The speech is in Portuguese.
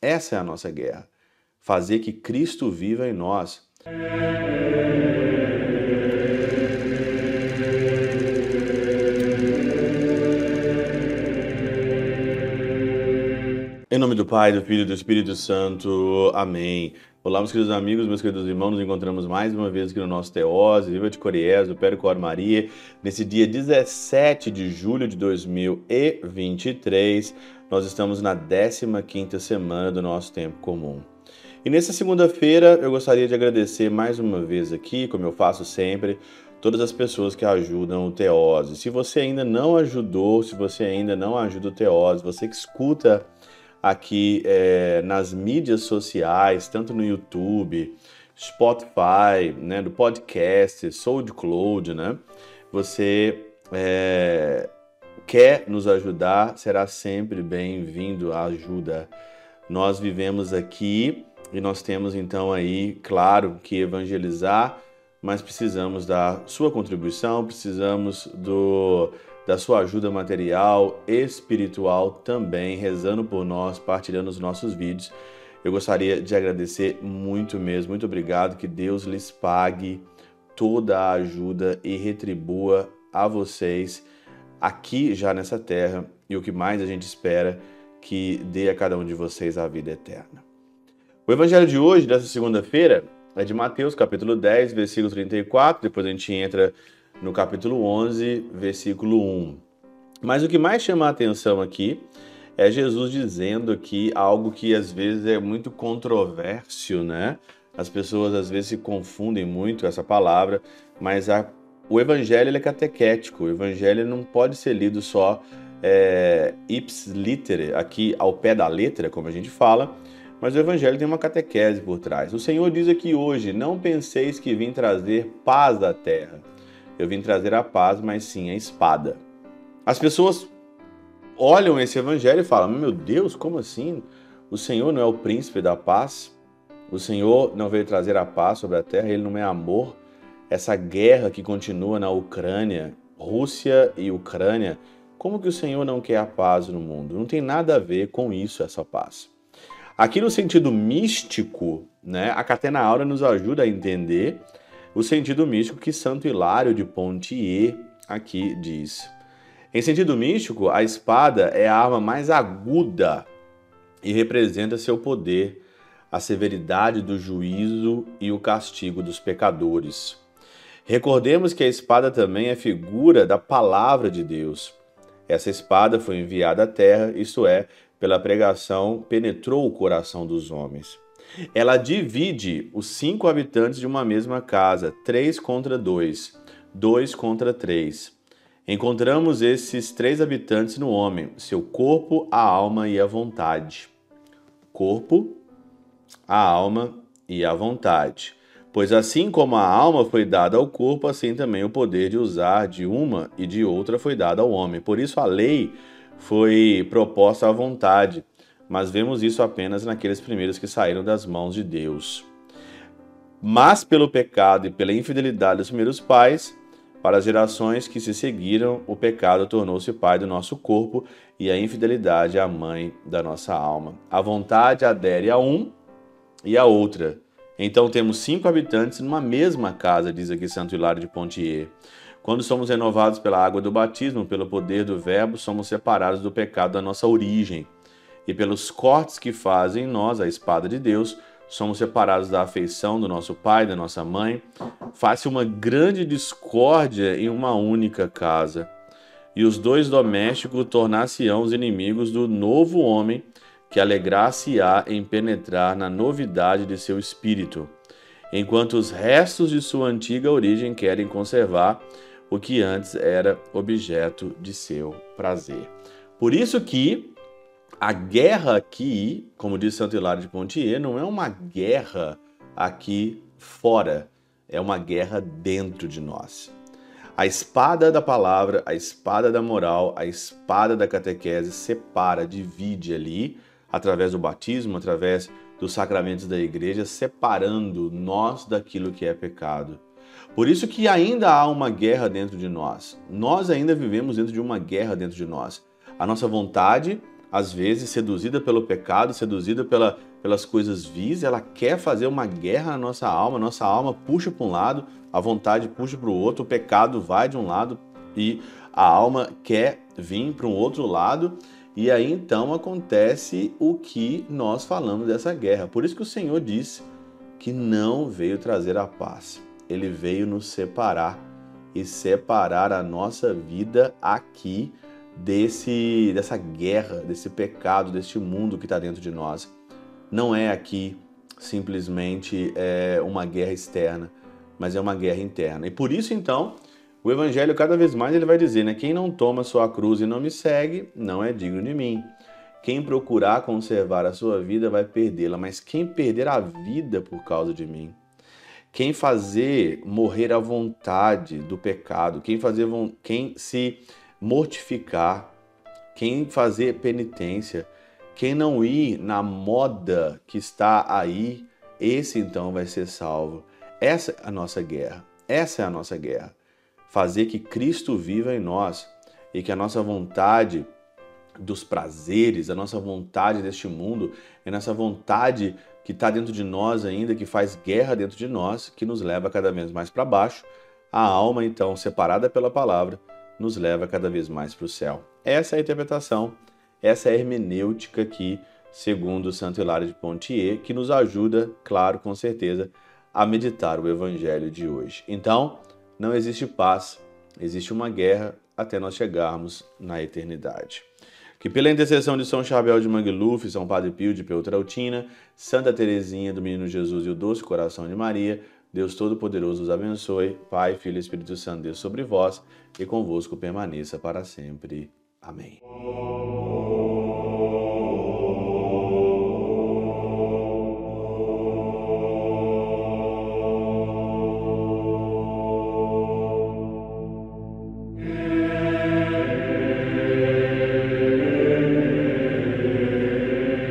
Essa é a nossa guerra. Fazer que Cristo viva em nós. Em nome do Pai, do Filho e do Espírito Santo. Amém. Olá, meus queridos amigos, meus queridos irmãos, nos encontramos mais uma vez aqui no nosso Teose, Viva de Coriés, do Percor Maria, nesse dia 17 de julho de 2023. Nós estamos na 15ª semana do nosso tempo comum. E nessa segunda-feira eu gostaria de agradecer mais uma vez aqui, como eu faço sempre, todas as pessoas que ajudam o Teose. Se você ainda não ajudou, se você ainda não ajuda o Teose, você que escuta aqui é, nas mídias sociais, tanto no YouTube, Spotify, né, do podcast, SoundCloud, né? Você é, quer nos ajudar, será sempre bem-vindo à ajuda. Nós vivemos aqui e nós temos então aí, claro, que evangelizar, mas precisamos da sua contribuição, precisamos do da sua ajuda material, espiritual também, rezando por nós, partilhando os nossos vídeos. Eu gostaria de agradecer muito mesmo, muito obrigado, que Deus lhes pague toda a ajuda e retribua a vocês aqui já nessa terra e o que mais a gente espera que dê a cada um de vocês a vida eterna. O evangelho de hoje, dessa segunda-feira, é de Mateus, capítulo 10, versículo 34, depois a gente entra no capítulo 11, versículo 1. Mas o que mais chama a atenção aqui é Jesus dizendo aqui algo que às vezes é muito controverso, né? As pessoas às vezes se confundem muito essa palavra, mas a, o evangelho é catequético. O evangelho não pode ser lido só é, ips litere, aqui ao pé da letra, como a gente fala, mas o evangelho tem uma catequese por trás. O Senhor diz aqui hoje: Não penseis que vim trazer paz à terra eu vim trazer a paz, mas sim a espada. As pessoas olham esse evangelho e falam: Meu Deus, como assim? O Senhor não é o príncipe da paz? O Senhor não veio trazer a paz sobre a terra, ele não é amor. Essa guerra que continua na Ucrânia, Rússia e Ucrânia, como que o Senhor não quer a paz no mundo? Não tem nada a ver com isso, essa paz. Aqui no sentido místico, né, a Catena Aura nos ajuda a entender o sentido místico que Santo Hilário de Pontier aqui diz. Em sentido místico, a espada é a arma mais aguda e representa seu poder, a severidade do juízo e o castigo dos pecadores. Recordemos que a espada também é figura da palavra de Deus. Essa espada foi enviada à terra, isto é, pela pregação, penetrou o coração dos homens. Ela divide os cinco habitantes de uma mesma casa, três contra dois, dois contra três. Encontramos esses três habitantes no homem, seu corpo, a alma e a vontade. Corpo, a alma e a vontade. Pois assim como a alma foi dada ao corpo, assim também o poder de usar de uma e de outra foi dado ao homem. Por isso a lei foi proposta à vontade mas vemos isso apenas naqueles primeiros que saíram das mãos de Deus. Mas pelo pecado e pela infidelidade dos primeiros pais, para as gerações que se seguiram, o pecado tornou-se pai do nosso corpo e a infidelidade a mãe da nossa alma. A vontade adere a um e a outra. Então temos cinco habitantes numa mesma casa, diz aqui Santo Hilário de Pontier. Quando somos renovados pela água do batismo, pelo poder do Verbo, somos separados do pecado da nossa origem e pelos cortes que fazem em nós a espada de Deus, somos separados da afeição do nosso pai, da nossa mãe. Faz-se uma grande discórdia em uma única casa. E os dois domésticos tornar-se-ão os inimigos do novo homem, que alegrar-se-á em penetrar na novidade de seu espírito, enquanto os restos de sua antiga origem querem conservar o que antes era objeto de seu prazer. Por isso que a guerra aqui, como diz Santo Hilário de Pontier, não é uma guerra aqui fora, é uma guerra dentro de nós. A espada da palavra, a espada da moral, a espada da catequese separa, divide ali, através do batismo, através dos sacramentos da igreja, separando nós daquilo que é pecado. Por isso que ainda há uma guerra dentro de nós. Nós ainda vivemos dentro de uma guerra dentro de nós. A nossa vontade às vezes seduzida pelo pecado, seduzida pela, pelas coisas vis, ela quer fazer uma guerra na nossa alma, nossa alma puxa para um lado, a vontade puxa para o outro, o pecado vai de um lado e a alma quer vir para um outro lado, e aí então acontece o que nós falamos dessa guerra. Por isso que o Senhor disse que não veio trazer a paz, ele veio nos separar e separar a nossa vida aqui desse dessa guerra, desse pecado, deste mundo que está dentro de nós. Não é aqui simplesmente é, uma guerra externa, mas é uma guerra interna. E por isso então o evangelho cada vez mais ele vai dizer, né, quem não toma sua cruz e não me segue, não é digno de mim. Quem procurar conservar a sua vida vai perdê-la, mas quem perder a vida por causa de mim, quem fazer morrer a vontade do pecado, quem fazer quem se mortificar, quem fazer penitência, quem não ir na moda que está aí, esse então vai ser salvo. Essa é a nossa guerra. Essa é a nossa guerra. Fazer que Cristo viva em nós e que a nossa vontade dos prazeres, a nossa vontade deste mundo, é nessa vontade que está dentro de nós ainda, que faz guerra dentro de nós, que nos leva cada vez mais para baixo. A alma, então, separada pela palavra, nos leva cada vez mais para o céu. Essa é a interpretação, essa é a hermenêutica aqui, segundo Santo Hilário de Pontier, que nos ajuda, claro, com certeza, a meditar o evangelho de hoje. Então, não existe paz, existe uma guerra até nós chegarmos na eternidade. Que pela intercessão de São Chabel de Mangluf, São Padre Pio de Peltrautina, Santa Teresinha do Menino Jesus e o Doce Coração de Maria, Deus Todo-Poderoso os abençoe, Pai, Filho e Espírito Santo, Deus sobre vós e convosco permaneça para sempre. Amém.